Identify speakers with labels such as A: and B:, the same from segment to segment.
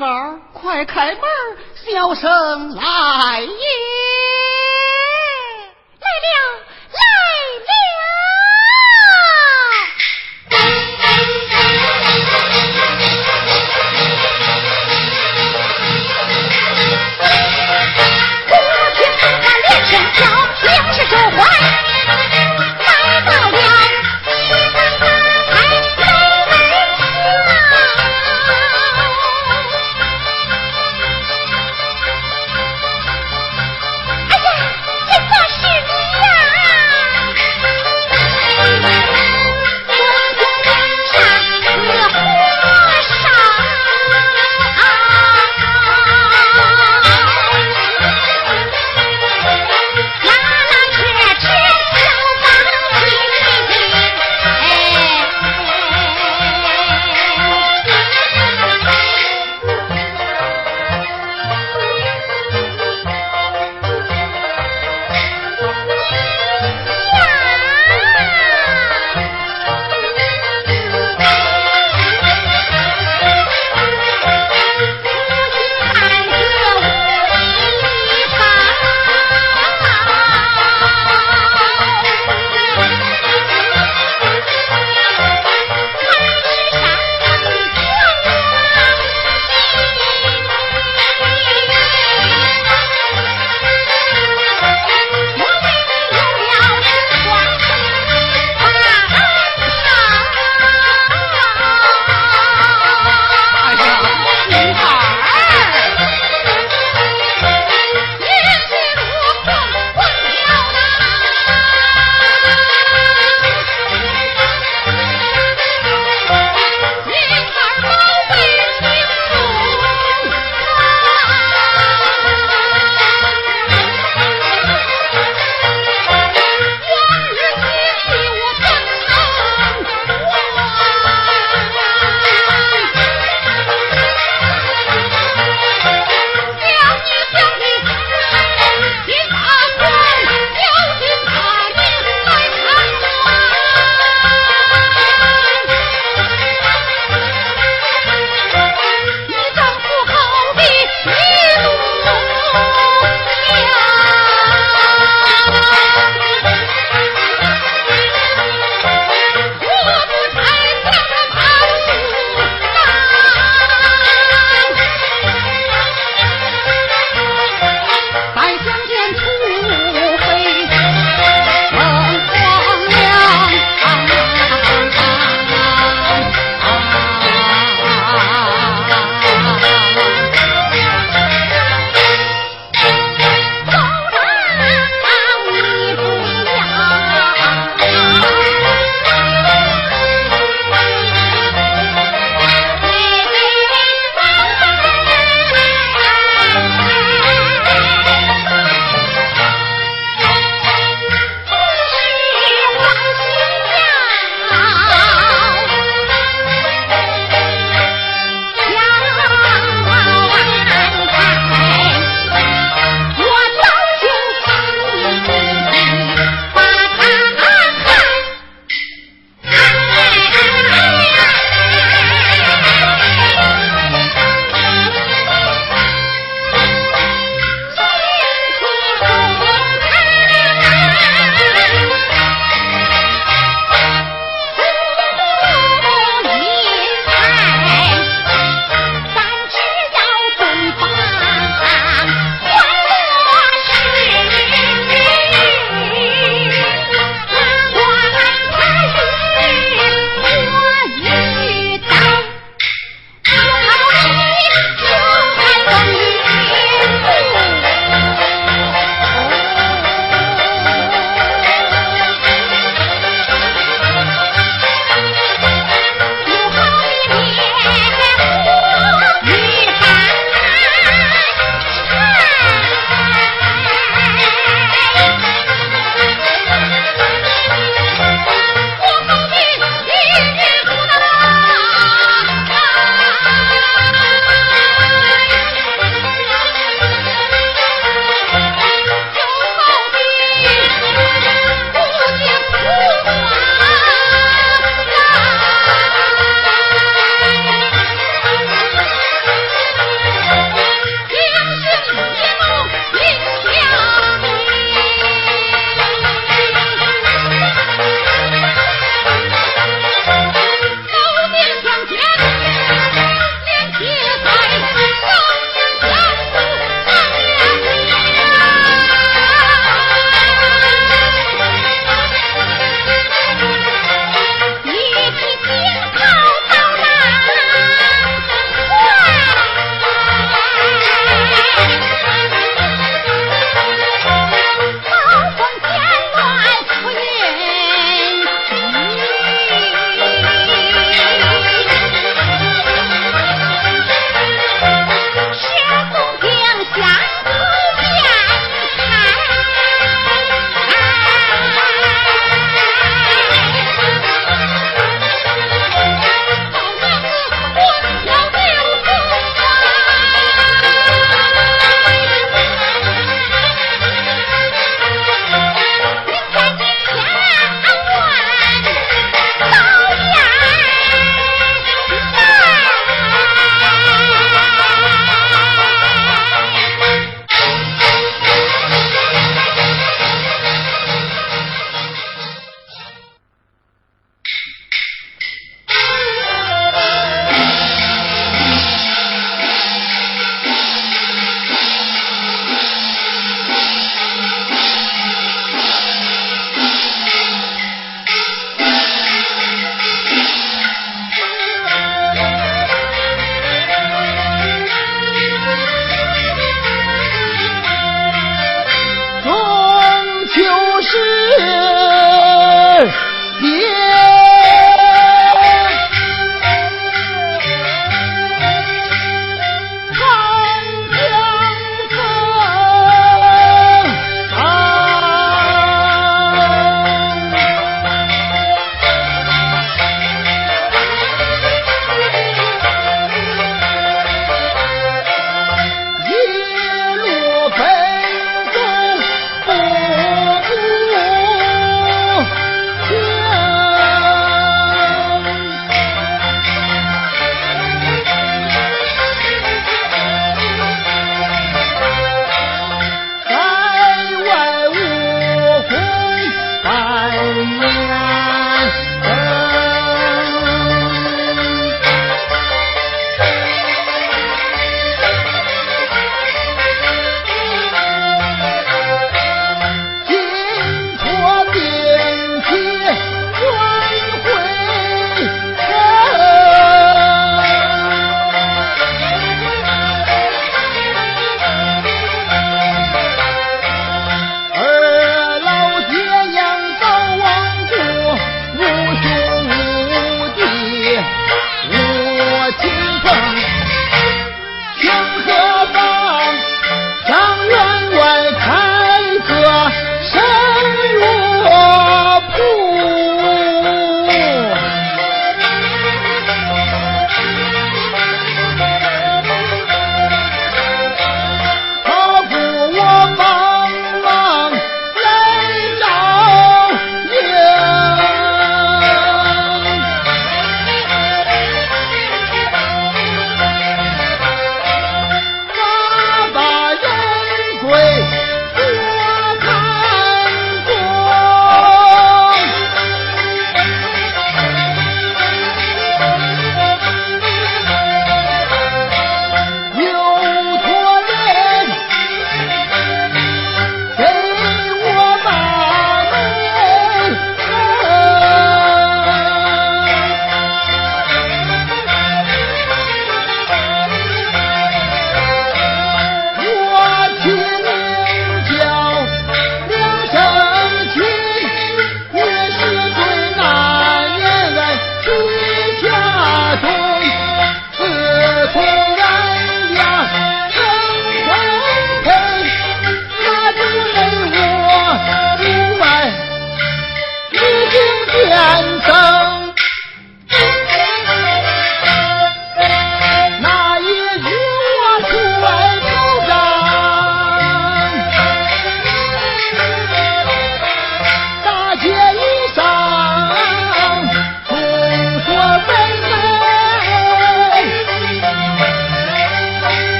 A: 宝，快开门，
B: 小生来也。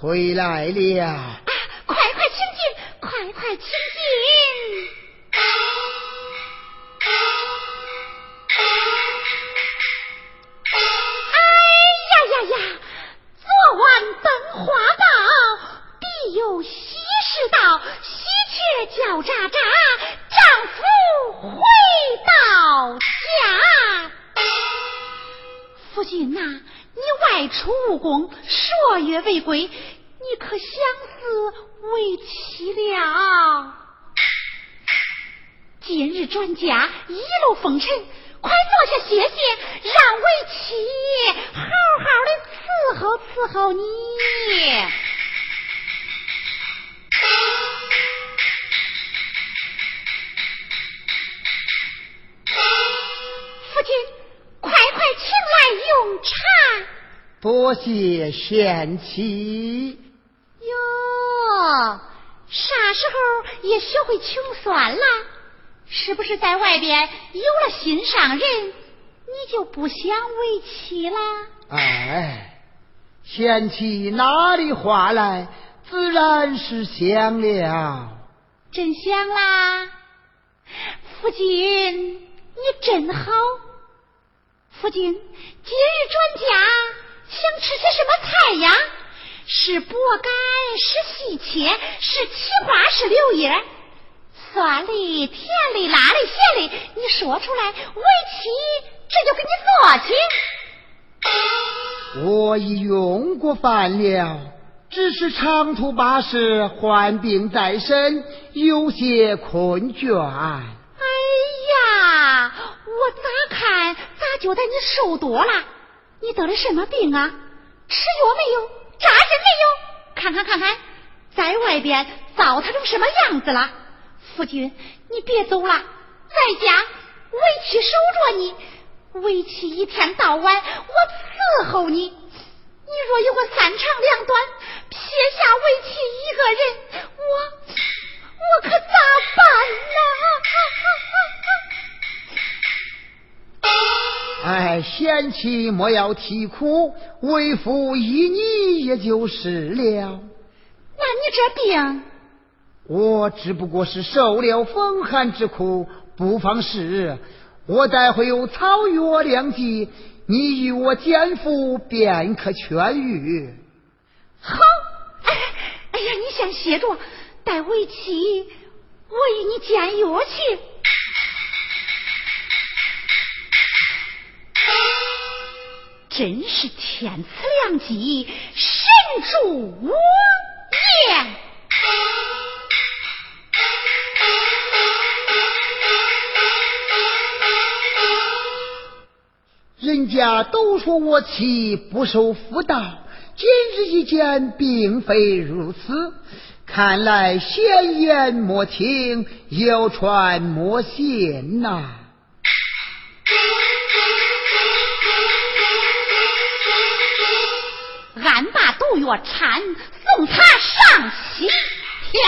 A: 回来了！
B: 啊，快快请进，快快请进！哎呀呀呀！昨晚灯花报必有喜事到，喜鹊叫喳喳，丈夫回到家。夫君呐，你外出务工，数月未归，可相思为妻了？今日专家，一路风尘，快坐下歇歇，让为妻好好的。伺候伺候你，父亲，快快请来用茶。
A: 多谢贤妻。
B: 哟，啥时候也学会穷酸了？是不是在外边有了心上人，你就不想为妻了？
A: 哎。贤妻哪里话来？自然是想了，
B: 真想啦！夫君，你真好。夫君，今日转家，想吃些什么菜呀？是薄干，是细切，是七花，是柳叶，酸里、甜里、辣里、咸里，你说出来，为妻这就给你做去。
A: 我已用过饭了，只是长途跋涉，患病在身，有些困倦。
B: 哎呀，我咋看咋觉得你瘦多了？你得了什么病啊？吃药没有？扎针没有？看看看看，在外边糟蹋成什么样子了？夫君，你别走了，在家为妻守着你。为妻一天到晚，我伺候你。你若有个三长两短，撇下为妻一个人，我我可咋
A: 办呢？哎，贤妻莫要啼哭，为父依你也就是了。
B: 那你这病，
A: 我只不过是受了风寒之苦。不妨事，我待会有草药良剂，你与我煎服，便可痊愈。
B: 好，哎哎呀，你先歇着，待为妻，我与你煎药去。真是天赐良机，神助我也。
A: 人家都说我妻不守妇道，今日一见，并非如此。看来闲言莫听，谣传莫信呐。
B: 把毒药掺，送他上西天。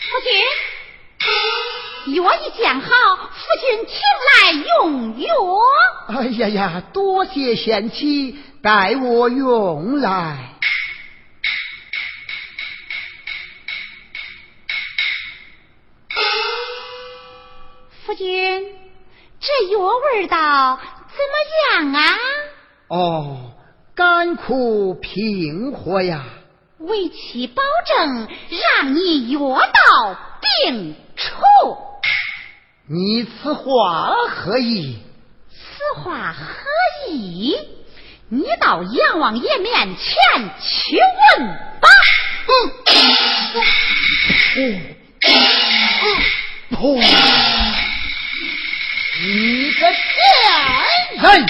B: 夫君，药已煎好，夫君请来用药。
A: 哎呀呀，多谢贤妻，待我用来。
B: 夫君，这药味道。怎么样啊？
A: 哦，甘苦平和呀！
B: 为其保证，让你药到病除。
A: 你此话何意？
B: 此话何意？你到阎王爷面前去问吧。
A: 嗯。嗯。你个贱人！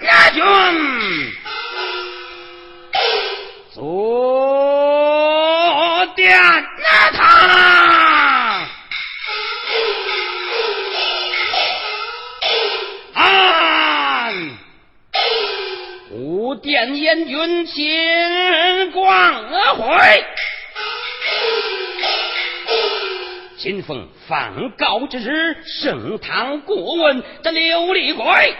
C: 家军，左点那他。殿燕军秦光辉，今逢放告之日，盛堂过问这琉璃柜，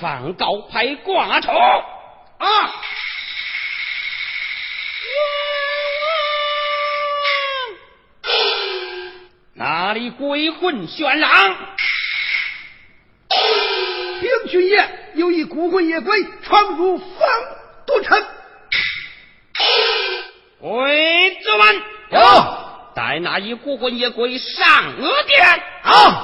C: 放高牌挂出啊！哪里鬼魂喧嚷？
A: 禀巡夜。有一孤魂野鬼闯入方都城，
C: 鬼子们
A: 有
C: 带那一孤魂野鬼上额殿
A: 啊！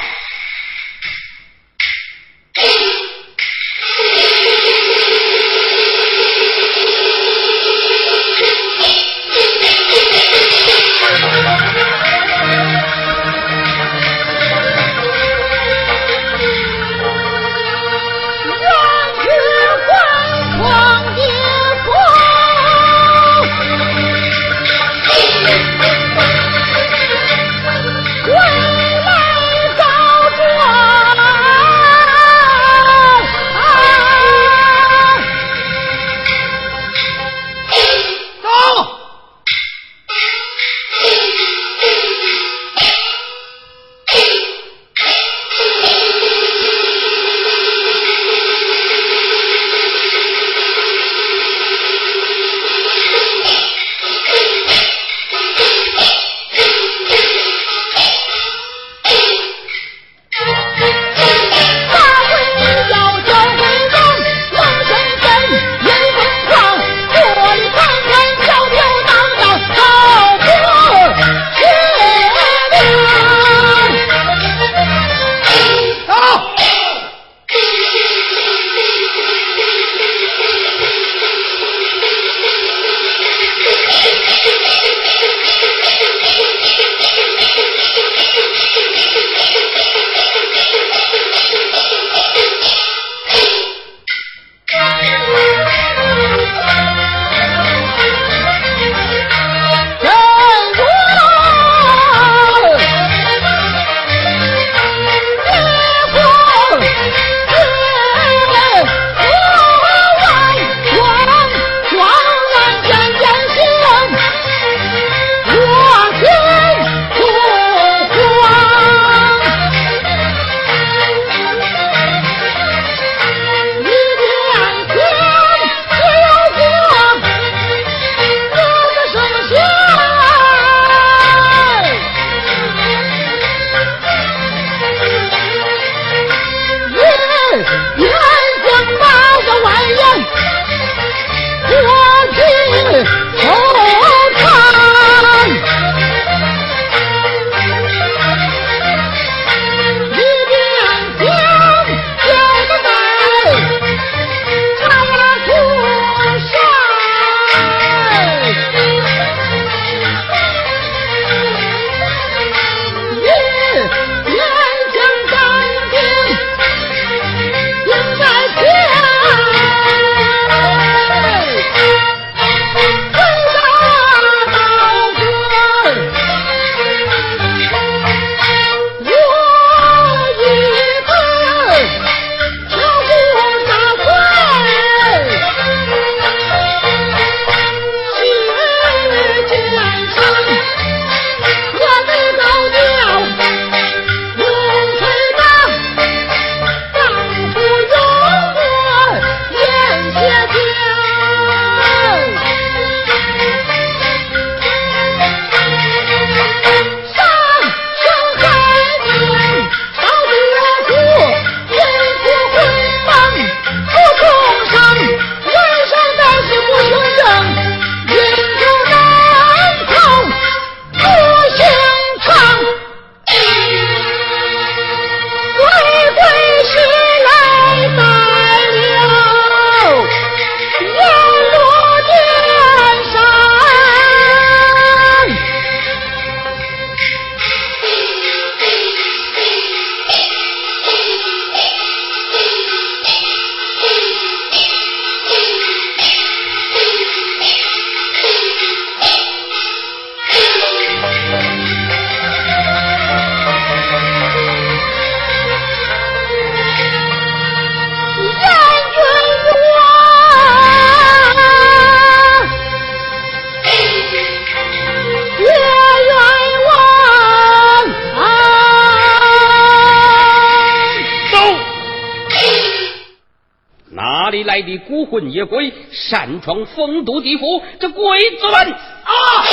C: 来的孤魂野鬼擅闯丰都地府，这鬼子们啊，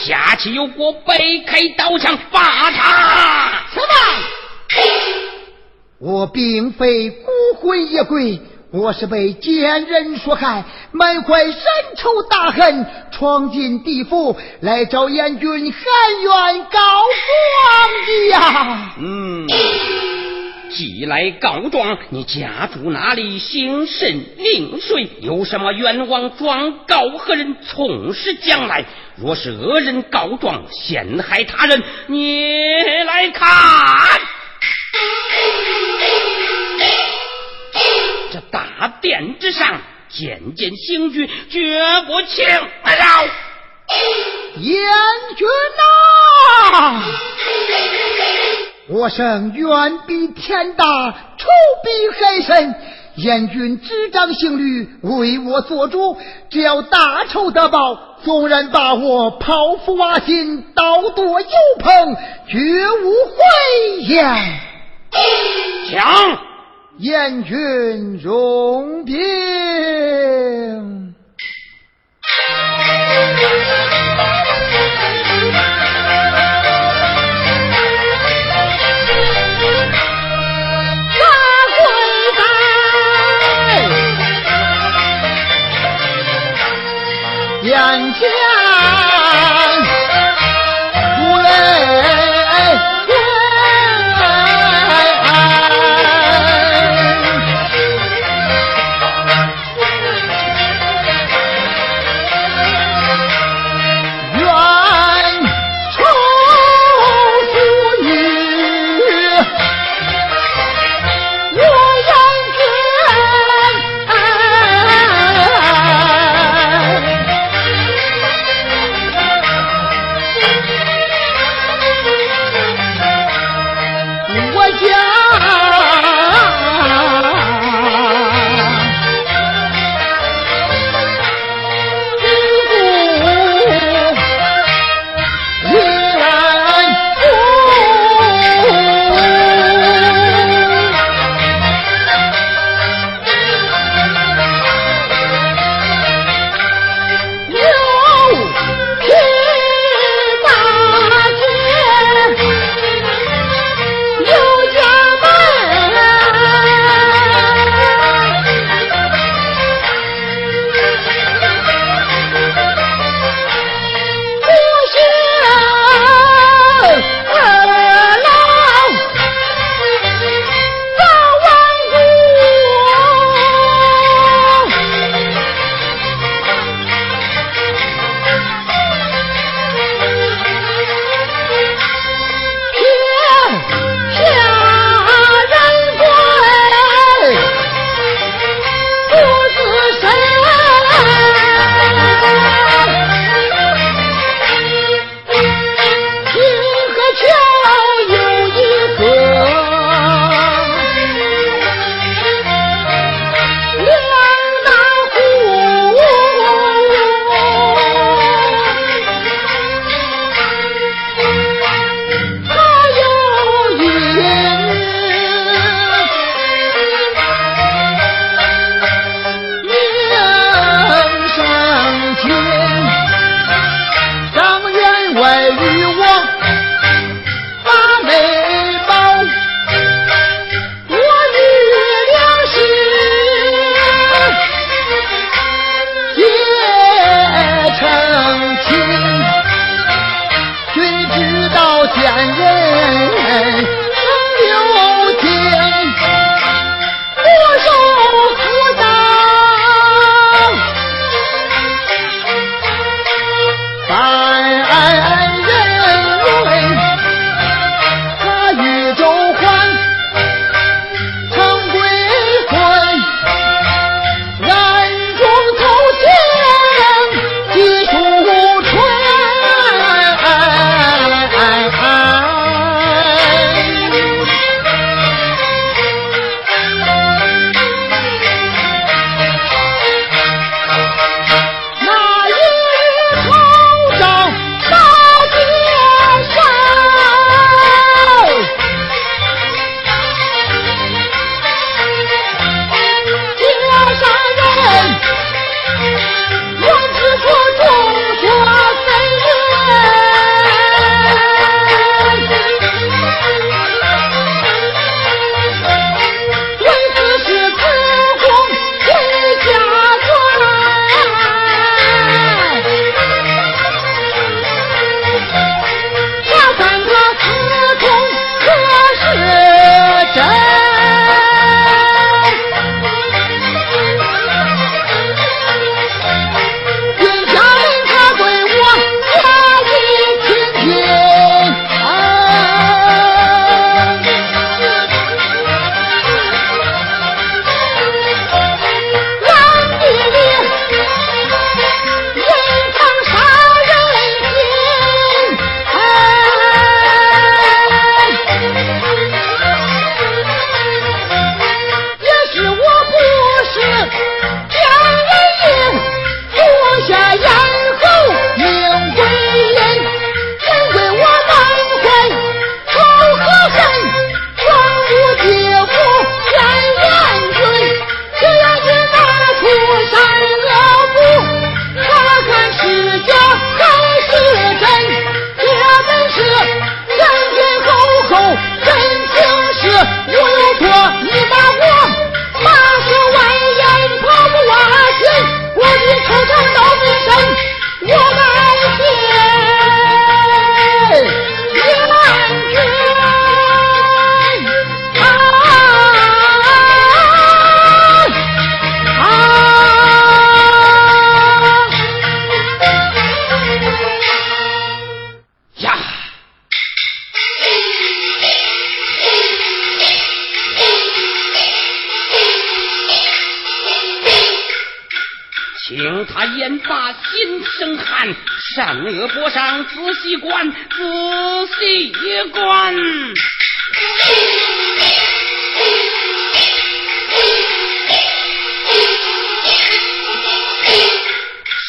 C: 下棋有过，背开刀枪，把他
B: 什么？
A: 我并非孤魂野鬼。我是被奸人所害，满怀深仇大恨，闯进地府来找阎君喊冤告状的呀！
C: 嗯，既来告状，你家住哪里？姓甚名谁？有什么冤枉？状告何人？从实将来。若是恶人告状，陷害他人，你来看。这大殿之上，渐渐刑具，绝不轻饶。
A: 阎君呐，我生远比天大，仇比海深。燕军执掌刑律，为我做主，只要大仇得报，纵然把我剖腹挖心，刀剁油烹，绝无悔言。
C: 讲。
A: 燕军容兵。
C: 两家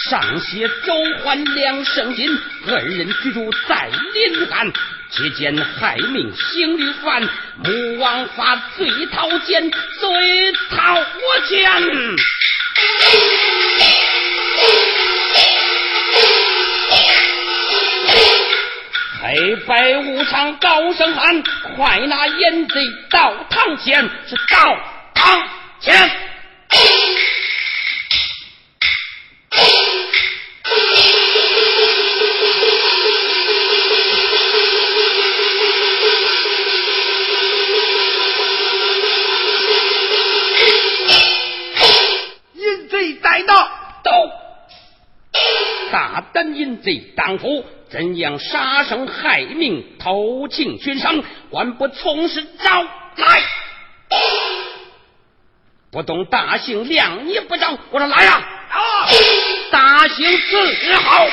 C: 上写周桓两圣金，二人居住在临安。期间害命行律犯，穆王发罪讨监，罪讨监。黑白无常高声喊，快拿淫贼到堂前，是到堂前。淫贼当夫，怎样杀生害命、偷情悬赏，还不从实招来？不懂大刑量你不招，我说来呀！大刑伺候。
B: 我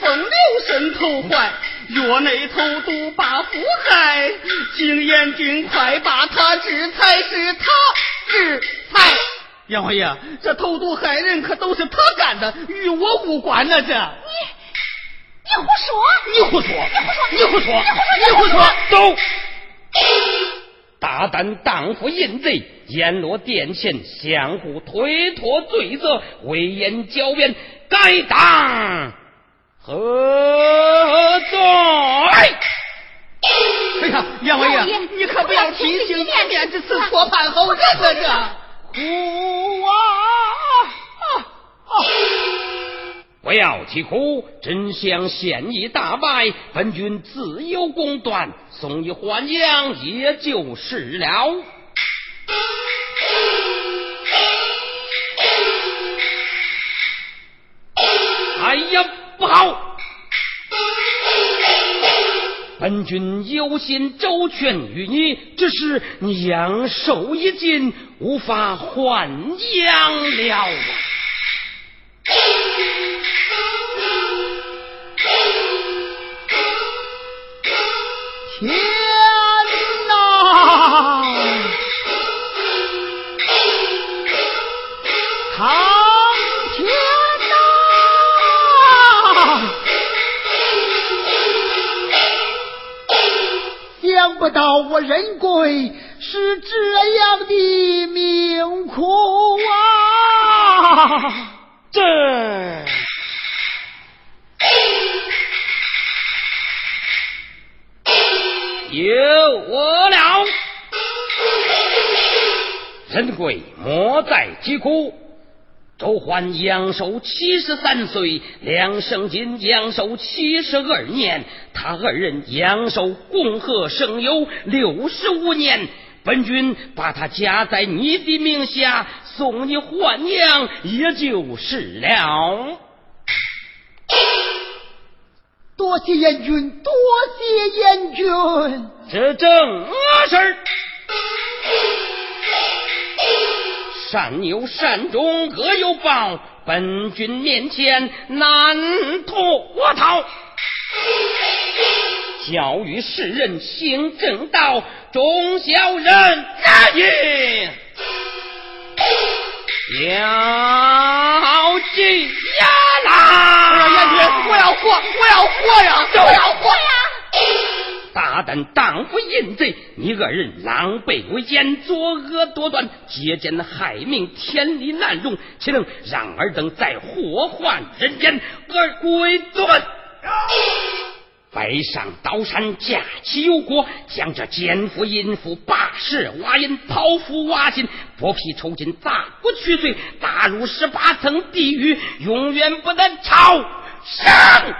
D: 风流神头坏，月内投毒把夫害。景延君快把他制裁，是他制裁。阎王爷，这投毒害人可都是他干的，与我无关呢。这
B: 你你胡说！
D: 你胡说！
B: 你胡说！
D: 你胡说！你胡说！
C: 走。大胆荡妇淫贼，阎罗殿前相互推脱罪责，威严狡辩，该当何罪？
D: 哎呀，阎王爷，你可不要提醒面面之词，错判后人了这。
C: 苦啊！不要啼哭，真相现已大白，本君自有公断，送你还阳也就是了。哎呀，不好！本本君有心周全于你，只是你阳寿已尽，无法还阳了。
A: 天不到我仁贵是这样的命苦啊！
C: 这。有我了，仁贵莫再疾哭。周焕阳寿七十三岁，梁胜金阳寿七十二年，他二人阳寿共和生有六十五年。本君把他加在你的名下，送你还阳，也就是了。
A: 多谢燕君，多谢燕君，
C: 这正事善有善终，恶有报，本君面前难脱逃。教育世人行正道，忠孝仁义要紧呀！
D: 啦！阎君，我要活，我要活呀！我要活
C: 呀！大胆荡妇淫贼，你二人狼狈为奸，作恶多端，劫奸害命，天理难容，岂能让尔等再祸患人间而归尊？北上刀山，架起油锅，将这奸夫淫妇拔舌挖阴，剖腹挖心，剥皮抽筋，砸骨取髓，打入十八层地狱，永远不得超生。